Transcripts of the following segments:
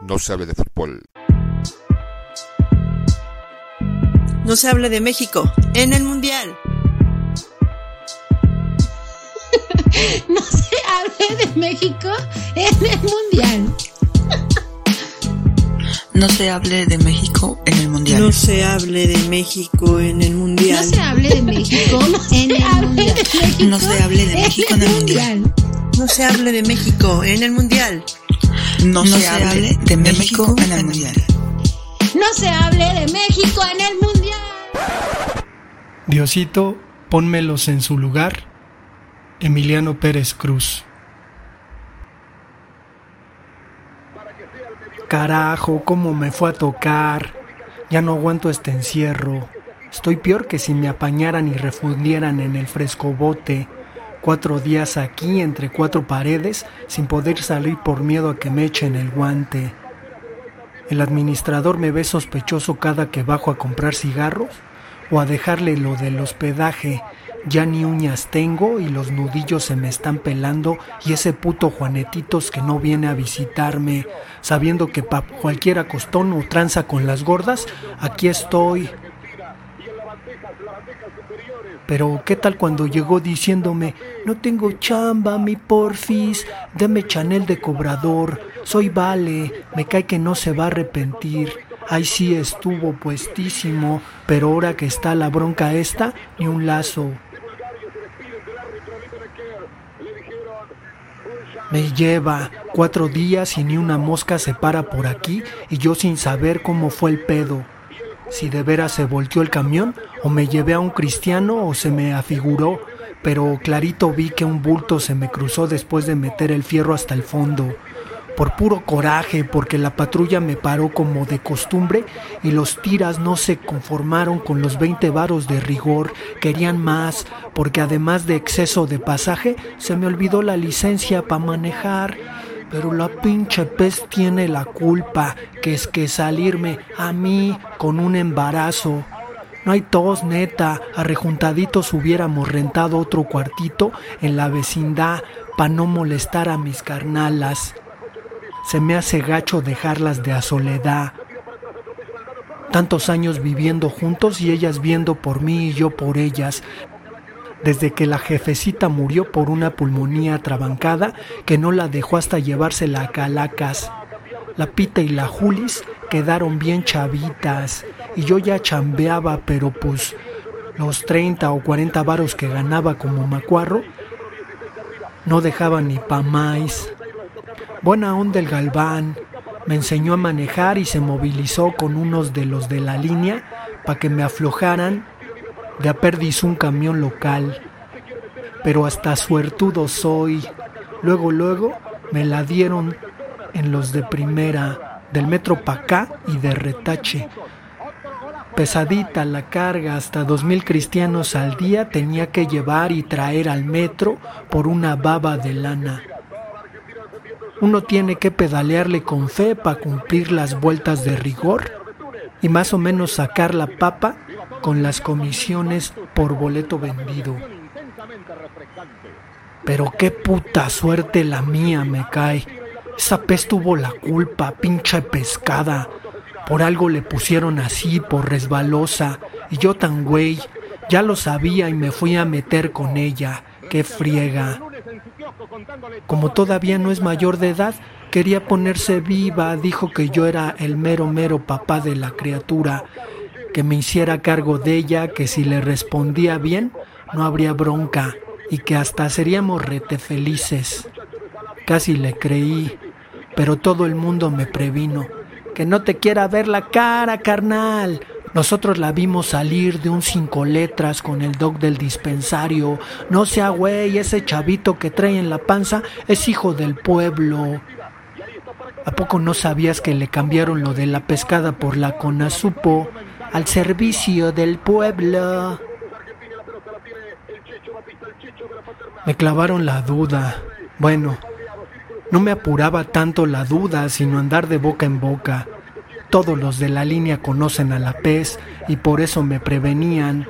no se hable de fútbol. No se hable de México en el Mundial. no se hable de México en el Mundial. No se hable de México en el Mundial. No se hable de México en el Mundial. No se hable de México en el Mundial. No se hable de México en el Mundial. No se hable de México en el Mundial. No se hable de México en el Mundial. No se hable de México en el Mundial. Diosito, pónmelos en su lugar. Emiliano Pérez Cruz. Carajo, cómo me fue a tocar. Ya no aguanto este encierro. Estoy peor que si me apañaran y refundieran en el fresco bote. Cuatro días aquí entre cuatro paredes sin poder salir por miedo a que me echen el guante. El administrador me ve sospechoso cada que bajo a comprar cigarros o a dejarle lo del hospedaje ya ni uñas tengo y los nudillos se me están pelando y ese puto Juanetitos que no viene a visitarme, sabiendo que pa cualquier acostón o tranza con las gordas, aquí estoy. Pero ¿qué tal cuando llegó diciéndome, no tengo chamba, mi porfis, deme chanel de cobrador, soy vale, me cae que no se va a arrepentir. Ahí sí estuvo puestísimo, pero ahora que está la bronca esta, ni un lazo. Me lleva cuatro días y ni una mosca se para por aquí y yo sin saber cómo fue el pedo. Si de veras se volteó el camión o me llevé a un cristiano o se me afiguró, pero clarito vi que un bulto se me cruzó después de meter el fierro hasta el fondo por puro coraje, porque la patrulla me paró como de costumbre y los tiras no se conformaron con los 20 varos de rigor, querían más, porque además de exceso de pasaje, se me olvidó la licencia para manejar. Pero la pinche pez tiene la culpa, que es que salirme a mí con un embarazo. No hay tos, neta. Arrejuntaditos hubiéramos rentado otro cuartito en la vecindad para no molestar a mis carnalas. Se me hace gacho dejarlas de a soledad. Tantos años viviendo juntos y ellas viendo por mí y yo por ellas. Desde que la jefecita murió por una pulmonía trabancada que no la dejó hasta llevársela a Calacas. La Pita y la Julis quedaron bien chavitas y yo ya chambeaba, pero pues los 30 o 40 varos que ganaba como macuarro no dejaban ni pa' más. Buena onda el Galván. Me enseñó a manejar y se movilizó con unos de los de la línea para que me aflojaran de a perdiz un camión local. Pero hasta suertudo soy. Luego, luego me la dieron en los de primera, del metro Pacá y de retache. Pesadita la carga, hasta dos mil cristianos al día tenía que llevar y traer al metro por una baba de lana. Uno tiene que pedalearle con fe para cumplir las vueltas de rigor y más o menos sacar la papa con las comisiones por boleto vendido. Pero qué puta suerte la mía me cae. Esa pez tuvo la culpa, pinche pescada. Por algo le pusieron así, por resbalosa. Y yo tan güey, ya lo sabía y me fui a meter con ella. Qué friega. Como todavía no es mayor de edad, quería ponerse viva, dijo que yo era el mero mero papá de la criatura, que me hiciera cargo de ella, que si le respondía bien, no habría bronca y que hasta seríamos rete felices. Casi le creí, pero todo el mundo me previno. Que no te quiera ver la cara, carnal. Nosotros la vimos salir de un cinco letras con el doc del dispensario. No sea güey, ese chavito que trae en la panza es hijo del pueblo. ¿A poco no sabías que le cambiaron lo de la pescada por la conazupo al servicio del pueblo? Me clavaron la duda. Bueno, no me apuraba tanto la duda, sino andar de boca en boca. Todos los de la línea conocen a la pez y por eso me prevenían.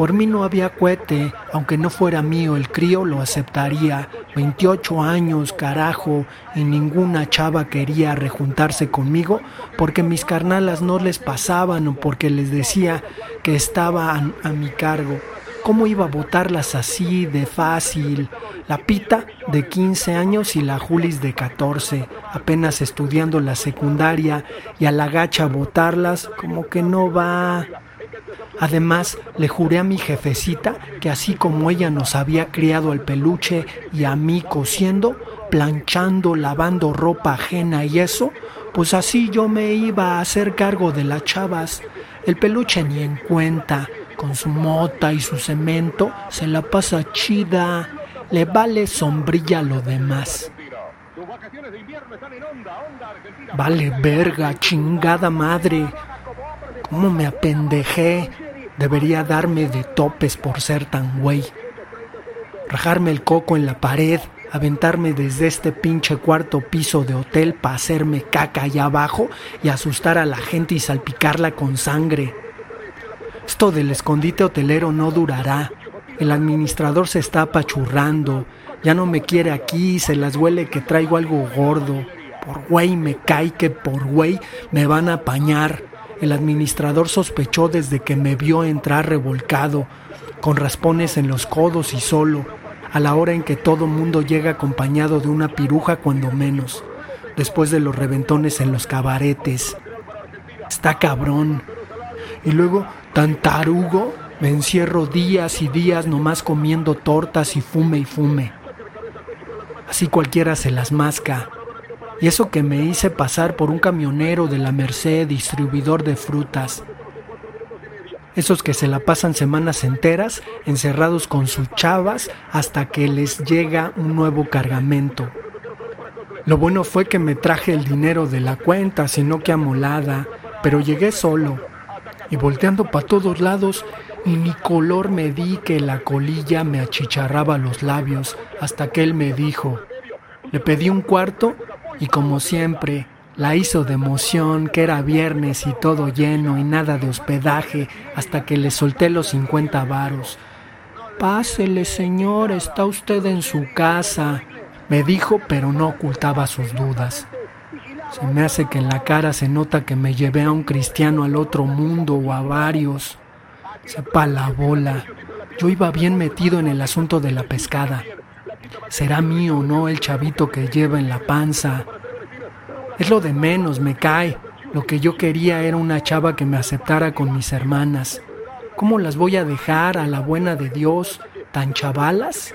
Por mí no había cohete, aunque no fuera mío el crío lo aceptaría, 28 años, carajo, y ninguna chava quería rejuntarse conmigo porque mis carnalas no les pasaban o porque les decía que estaban a mi cargo. ¿Cómo iba a botarlas así de fácil? La Pita de 15 años y la Julis de 14, apenas estudiando la secundaria y a la gacha botarlas como que no va. Además, le juré a mi jefecita que así como ella nos había criado el peluche y a mí cosiendo, planchando, lavando ropa ajena y eso, pues así yo me iba a hacer cargo de las chavas. El peluche ni en cuenta, con su mota y su cemento, se la pasa chida, le vale sombrilla lo demás. Vale verga, chingada madre. ¿Cómo me apendejé? Debería darme de topes por ser tan güey. Rajarme el coco en la pared, aventarme desde este pinche cuarto piso de hotel para hacerme caca allá abajo y asustar a la gente y salpicarla con sangre. Esto del escondite hotelero no durará. El administrador se está apachurrando. Ya no me quiere aquí, se las huele que traigo algo gordo. Por güey me cae que por güey me van a apañar. El administrador sospechó desde que me vio entrar revolcado, con raspones en los codos y solo, a la hora en que todo mundo llega acompañado de una piruja cuando menos, después de los reventones en los cabaretes. Está cabrón. Y luego Tan tarugo, me encierro días y días nomás comiendo tortas y fume y fume. Así cualquiera se las masca. Y eso que me hice pasar por un camionero de la Merced, distribuidor de frutas. Esos que se la pasan semanas enteras encerrados con sus chavas hasta que les llega un nuevo cargamento. Lo bueno fue que me traje el dinero de la cuenta, sino que amolada, pero llegué solo y volteando para todos lados y ni color me di que la colilla me achicharraba los labios hasta que él me dijo, le pedí un cuarto y como siempre la hizo de emoción que era viernes y todo lleno y nada de hospedaje hasta que le solté los 50 varos. Pásele, señor, está usted en su casa, me dijo, pero no ocultaba sus dudas. Se me hace que en la cara se nota que me llevé a un cristiano al otro mundo o a varios. Sepa la bola. Yo iba bien metido en el asunto de la pescada. ¿Será mío o no el chavito que lleva en la panza? Es lo de menos, me cae. Lo que yo quería era una chava que me aceptara con mis hermanas. ¿Cómo las voy a dejar a la buena de Dios, tan chavalas?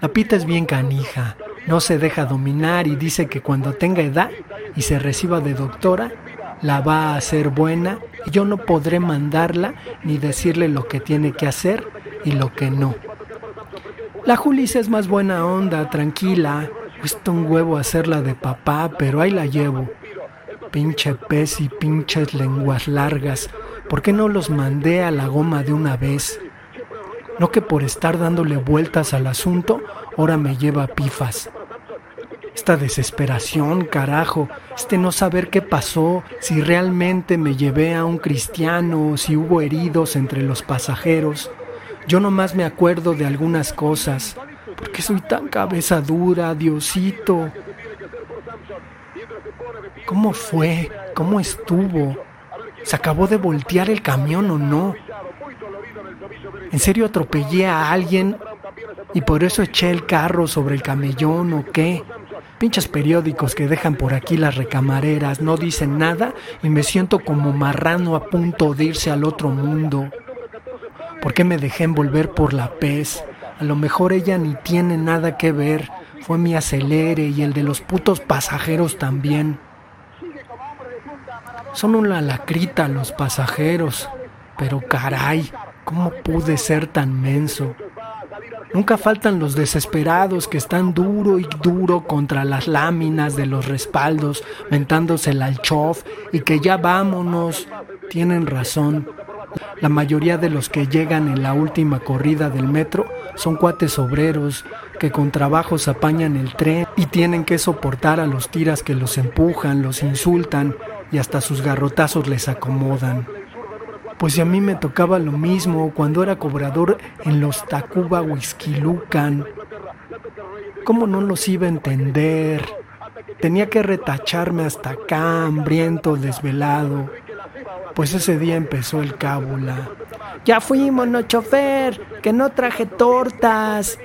La pita es bien canija no se deja dominar y dice que cuando tenga edad y se reciba de doctora, la va a hacer buena y yo no podré mandarla ni decirle lo que tiene que hacer y lo que no. La Julis es más buena onda, tranquila. Cuesta un huevo hacerla de papá, pero ahí la llevo. Pinche pez y pinches lenguas largas. ¿Por qué no los mandé a la goma de una vez? No que por estar dándole vueltas al asunto, ahora me lleva pifas. Esta desesperación, carajo, este no saber qué pasó, si realmente me llevé a un cristiano, si hubo heridos entre los pasajeros. Yo nomás me acuerdo de algunas cosas. ¿Por qué soy tan cabeza dura, Diosito? ¿Cómo fue? ¿Cómo estuvo? ¿Se acabó de voltear el camión o no? ¿En serio atropellé a alguien y por eso eché el carro sobre el camellón o qué? Pinches periódicos que dejan por aquí las recamareras no dicen nada y me siento como marrano a punto de irse al otro mundo. ¿Por qué me dejé envolver por la pez? A lo mejor ella ni tiene nada que ver. Fue mi acelere y el de los putos pasajeros también. Son una lacrita los pasajeros. Pero caray, ¿cómo pude ser tan menso? Nunca faltan los desesperados que están duro y duro contra las láminas de los respaldos, mentándose el alchof y que ya vámonos. Tienen razón. La mayoría de los que llegan en la última corrida del metro son cuates obreros que con trabajos apañan el tren y tienen que soportar a los tiras que los empujan, los insultan y hasta sus garrotazos les acomodan. Pues si a mí me tocaba lo mismo cuando era cobrador en los Tacuba Lucan. ¿Cómo no los iba a entender? Tenía que retacharme hasta acá, hambriento, desvelado. Pues ese día empezó el cábula. Ya fuimos, no chofer, que no traje tortas.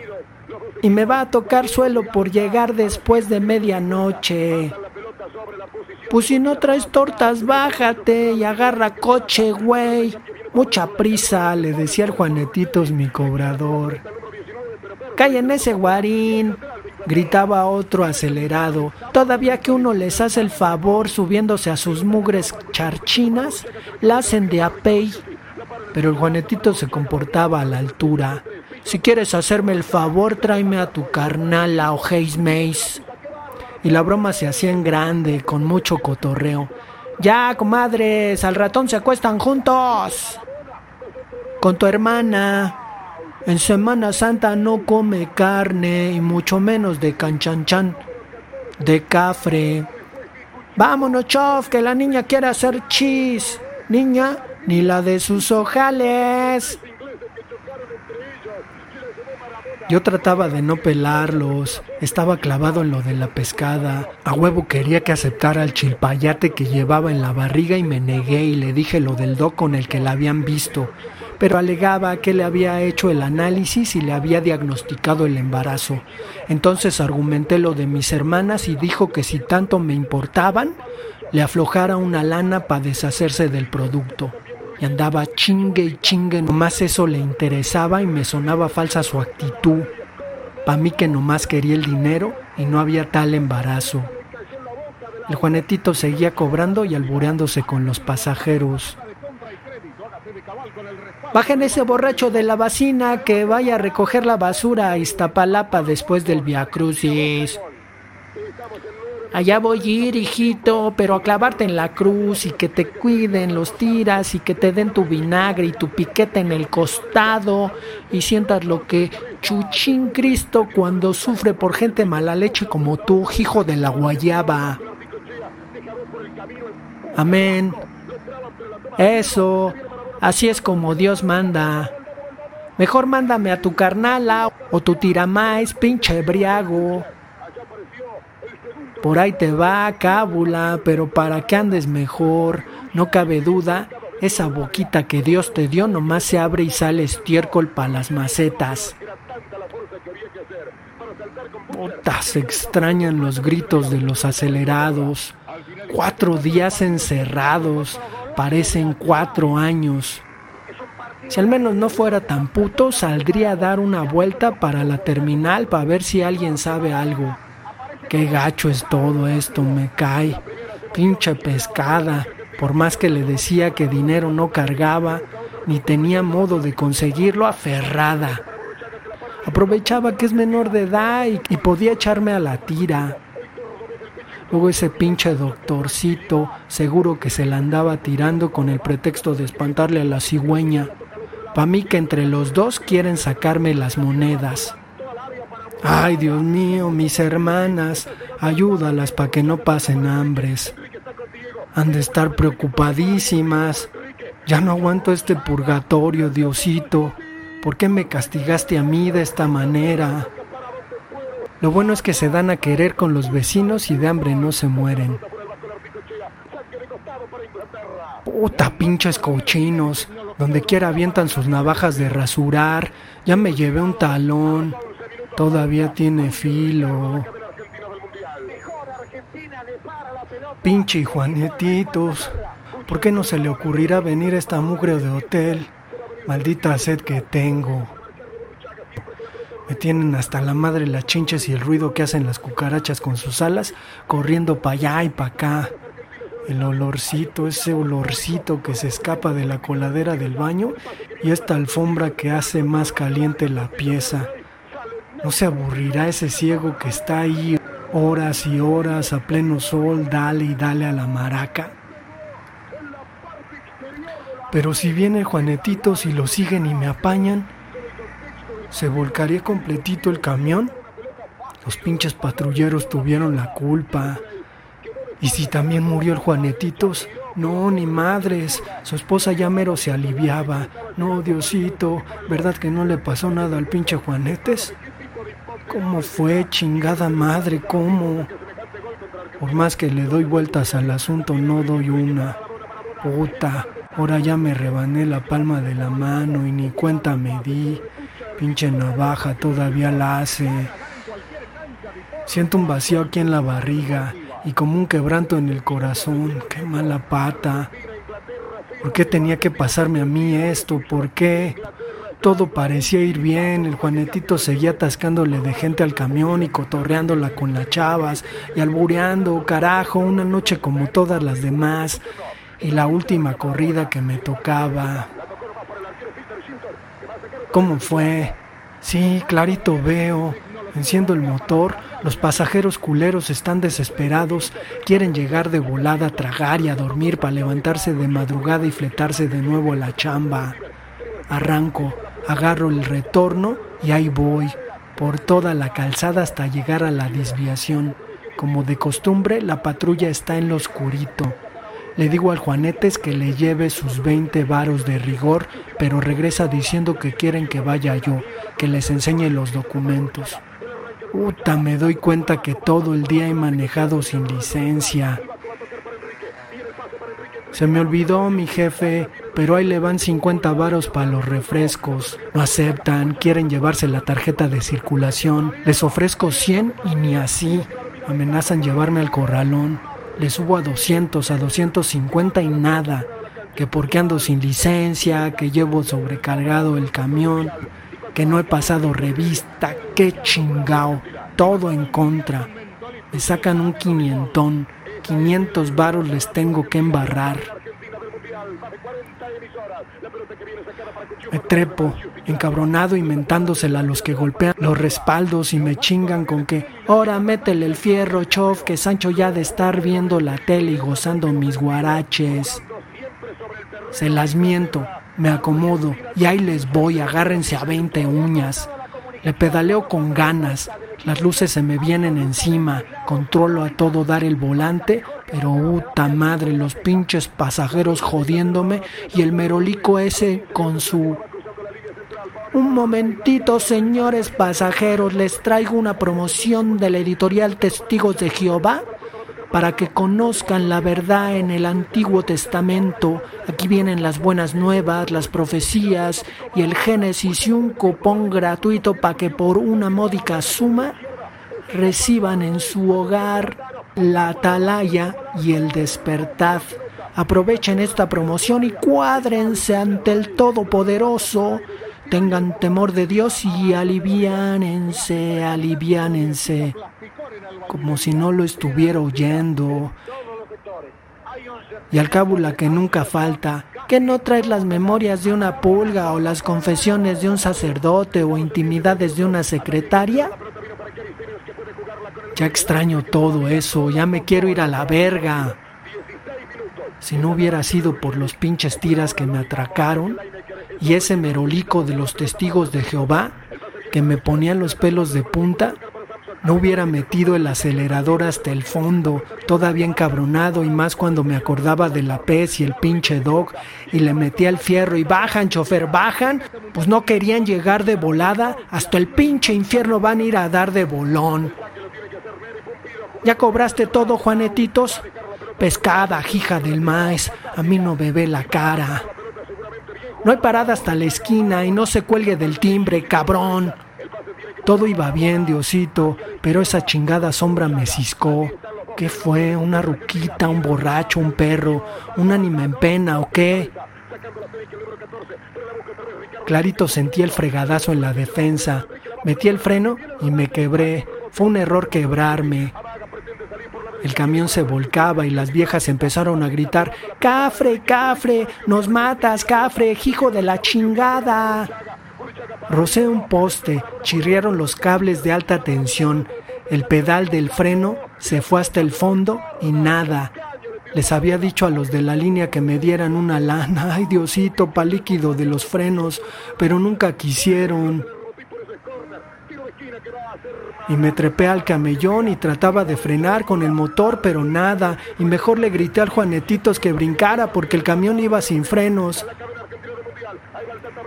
Y me va a tocar suelo por llegar después de medianoche. Pues si no traes tortas, bájate y agarra coche, güey. Mucha prisa, le decía el Juanetitos mi cobrador. en ese guarín, gritaba otro acelerado. Todavía que uno les hace el favor subiéndose a sus mugres charchinas, la hacen de apey. Pero el Juanetito se comportaba a la altura. Si quieres hacerme el favor, tráeme a tu carnal, a O'Hays Mace y la broma se hacía en grande, con mucho cotorreo. Ya, comadres, al ratón se acuestan juntos. Con tu hermana. En Semana Santa no come carne y mucho menos de canchanchan, de cafre. Vámonos, chof, que la niña quiere hacer chis. Niña, ni la de sus ojales. Yo trataba de no pelarlos, estaba clavado en lo de la pescada. A huevo quería que aceptara el chilpayate que llevaba en la barriga y me negué y le dije lo del doc con el que la habían visto. Pero alegaba que le había hecho el análisis y le había diagnosticado el embarazo. Entonces argumenté lo de mis hermanas y dijo que si tanto me importaban, le aflojara una lana para deshacerse del producto y andaba chingue y chingue, nomás eso le interesaba y me sonaba falsa su actitud. Pa' mí que nomás quería el dinero y no había tal embarazo. El Juanetito seguía cobrando y albureándose con los pasajeros. Bajen ese borracho de la vacina que vaya a recoger la basura a Iztapalapa después del Via Crucis. Allá voy a ir, hijito, pero a clavarte en la cruz y que te cuiden los tiras y que te den tu vinagre y tu piquete en el costado y sientas lo que Chuchín Cristo cuando sufre por gente mala leche como tú, hijo de la guayaba. Amén. Eso, así es como Dios manda. Mejor mándame a tu carnala o tu tiramais, pinche briago. Por ahí te va, cábula, pero para que andes mejor, no cabe duda, esa boquita que Dios te dio nomás se abre y sale estiércol para las macetas. Puta, se extrañan los gritos de los acelerados. Cuatro días encerrados, parecen cuatro años. Si al menos no fuera tan puto, saldría a dar una vuelta para la terminal para ver si alguien sabe algo. Qué gacho es todo esto, me cae. Pinche pescada. Por más que le decía que dinero no cargaba, ni tenía modo de conseguirlo, aferrada. Aprovechaba que es menor de edad y, y podía echarme a la tira. Luego ese pinche doctorcito, seguro que se la andaba tirando con el pretexto de espantarle a la cigüeña. Pa' mí que entre los dos quieren sacarme las monedas. Ay, Dios mío, mis hermanas, ayúdalas para que no pasen hambres. Han de estar preocupadísimas. Ya no aguanto este purgatorio, Diosito. ¿Por qué me castigaste a mí de esta manera? Lo bueno es que se dan a querer con los vecinos y de hambre no se mueren. Puta pinches cochinos. Donde quiera avientan sus navajas de rasurar. Ya me llevé un talón. Todavía tiene filo. Pinche Juanetitos, ¿por qué no se le ocurrirá venir a esta mugre de hotel? Maldita sed que tengo. Me tienen hasta la madre las chinches y el ruido que hacen las cucarachas con sus alas corriendo para allá y para acá. El olorcito, ese olorcito que se escapa de la coladera del baño y esta alfombra que hace más caliente la pieza. ¿No se aburrirá ese ciego que está ahí horas y horas a pleno sol, dale y dale a la maraca? Pero si viene Juanetito, si lo siguen y me apañan, ¿se volcaría completito el camión? Los pinches patrulleros tuvieron la culpa. Y si también murió el Juanetitos, No, ni madres. Su esposa ya mero se aliviaba. No, Diosito, ¿verdad que no le pasó nada al pinche Juanetes? ¿Cómo fue, chingada madre? ¿Cómo? Por más que le doy vueltas al asunto, no doy una. Puta, ahora ya me rebané la palma de la mano y ni cuenta me di. Pinche navaja todavía la hace. Siento un vacío aquí en la barriga y como un quebranto en el corazón. Qué mala pata. ¿Por qué tenía que pasarme a mí esto? ¿Por qué? Todo parecía ir bien, el Juanetito seguía atascándole de gente al camión y cotorreándola con las chavas y albureando, carajo, una noche como todas las demás y la última corrida que me tocaba. ¿Cómo fue? Sí, clarito veo. Enciendo el motor, los pasajeros culeros están desesperados, quieren llegar de volada a tragar y a dormir para levantarse de madrugada y fletarse de nuevo a la chamba. Arranco, agarro el retorno y ahí voy, por toda la calzada hasta llegar a la desviación. Como de costumbre, la patrulla está en lo oscurito. Le digo al Juanetes que le lleve sus 20 varos de rigor, pero regresa diciendo que quieren que vaya yo, que les enseñe los documentos. Puta, me doy cuenta que todo el día he manejado sin licencia. Se me olvidó mi jefe, pero ahí le van 50 varos para los refrescos. No aceptan, quieren llevarse la tarjeta de circulación. Les ofrezco 100 y ni así. Amenazan llevarme al corralón. Les subo a 200, a 250 y nada. Que porque ando sin licencia, que llevo sobrecargado el camión que no he pasado revista, qué chingao, todo en contra. Me sacan un quinientón, 500 varos les tengo que embarrar. Me trepo, encabronado, inventándosela a los que golpean los respaldos y me chingan con que, ahora métele el fierro, chof, que Sancho ya de estar viendo la tele y gozando mis guaraches. Se las miento, me acomodo y ahí les voy, agárrense a 20 uñas. Le pedaleo con ganas, las luces se me vienen encima, controlo a todo dar el volante, pero puta madre, los pinches pasajeros jodiéndome y el merolico ese con su... Un momentito, señores pasajeros, les traigo una promoción de la editorial Testigos de Jehová para que conozcan la verdad en el Antiguo Testamento. Aquí vienen las buenas nuevas, las profecías y el Génesis y un cupón gratuito para que por una módica suma reciban en su hogar la atalaya y el despertar. Aprovechen esta promoción y cuádrense ante el Todopoderoso. Tengan temor de Dios y aliviánense, aliviánense como si no lo estuviera oyendo. Y al cabo que nunca falta, que no traes las memorias de una pulga o las confesiones de un sacerdote o intimidades de una secretaria. Ya extraño todo eso, ya me quiero ir a la verga. Si no hubiera sido por los pinches tiras que me atracaron y ese merolico de los testigos de Jehová que me ponían los pelos de punta, no hubiera metido el acelerador hasta el fondo, todavía encabronado y más cuando me acordaba de la pez y el pinche dog y le metía el fierro y bajan, chofer, bajan, pues no querían llegar de volada, hasta el pinche infierno van a ir a dar de bolón. ¿Ya cobraste todo, Juanetitos? Pescada, hija del maíz, a mí no bebe la cara. No hay parada hasta la esquina y no se cuelgue del timbre, cabrón. Todo iba bien, Diosito, pero esa chingada sombra me ciscó. ¿Qué fue? ¿Una ruquita, un borracho, un perro, un ánima en pena o qué? Clarito sentí el fregadazo en la defensa. Metí el freno y me quebré. Fue un error quebrarme. El camión se volcaba y las viejas empezaron a gritar, Cafre, Cafre, nos matas, Cafre, hijo de la chingada. Rocé un poste, chirriaron los cables de alta tensión, el pedal del freno se fue hasta el fondo y nada. Les había dicho a los de la línea que me dieran una lana, ay Diosito, pa líquido de los frenos, pero nunca quisieron. Y me trepé al camellón y trataba de frenar con el motor, pero nada, y mejor le grité al Juanetitos que brincara porque el camión iba sin frenos.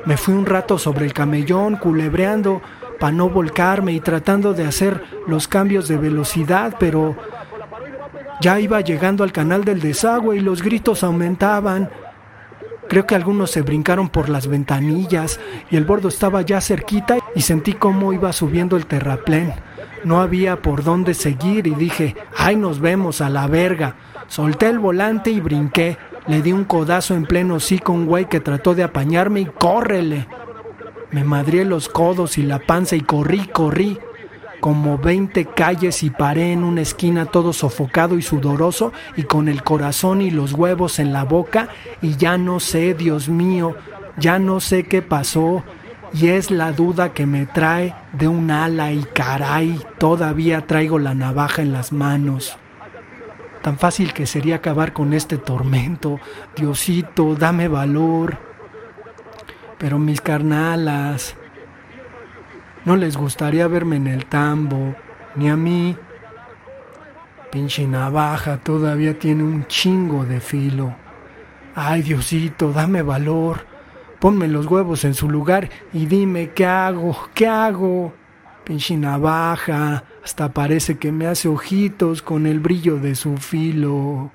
Me fui un rato sobre el camellón, culebreando para no volcarme y tratando de hacer los cambios de velocidad, pero ya iba llegando al canal del desagüe y los gritos aumentaban. Creo que algunos se brincaron por las ventanillas y el bordo estaba ya cerquita y sentí cómo iba subiendo el terraplén. No había por dónde seguir y dije, ay, nos vemos a la verga. Solté el volante y brinqué. Le di un codazo en pleno sí con un güey que trató de apañarme y córrele. Me madrié los codos y la panza y corrí, corrí como 20 calles y paré en una esquina todo sofocado y sudoroso y con el corazón y los huevos en la boca y ya no sé, Dios mío, ya no sé qué pasó y es la duda que me trae de un ala y caray, todavía traigo la navaja en las manos. Tan fácil que sería acabar con este tormento. Diosito, dame valor. Pero mis carnalas, no les gustaría verme en el tambo, ni a mí. Pinche navaja todavía tiene un chingo de filo. Ay, Diosito, dame valor. Ponme los huevos en su lugar y dime qué hago, qué hago. Pinche navaja, hasta parece que me hace ojitos con el brillo de su filo.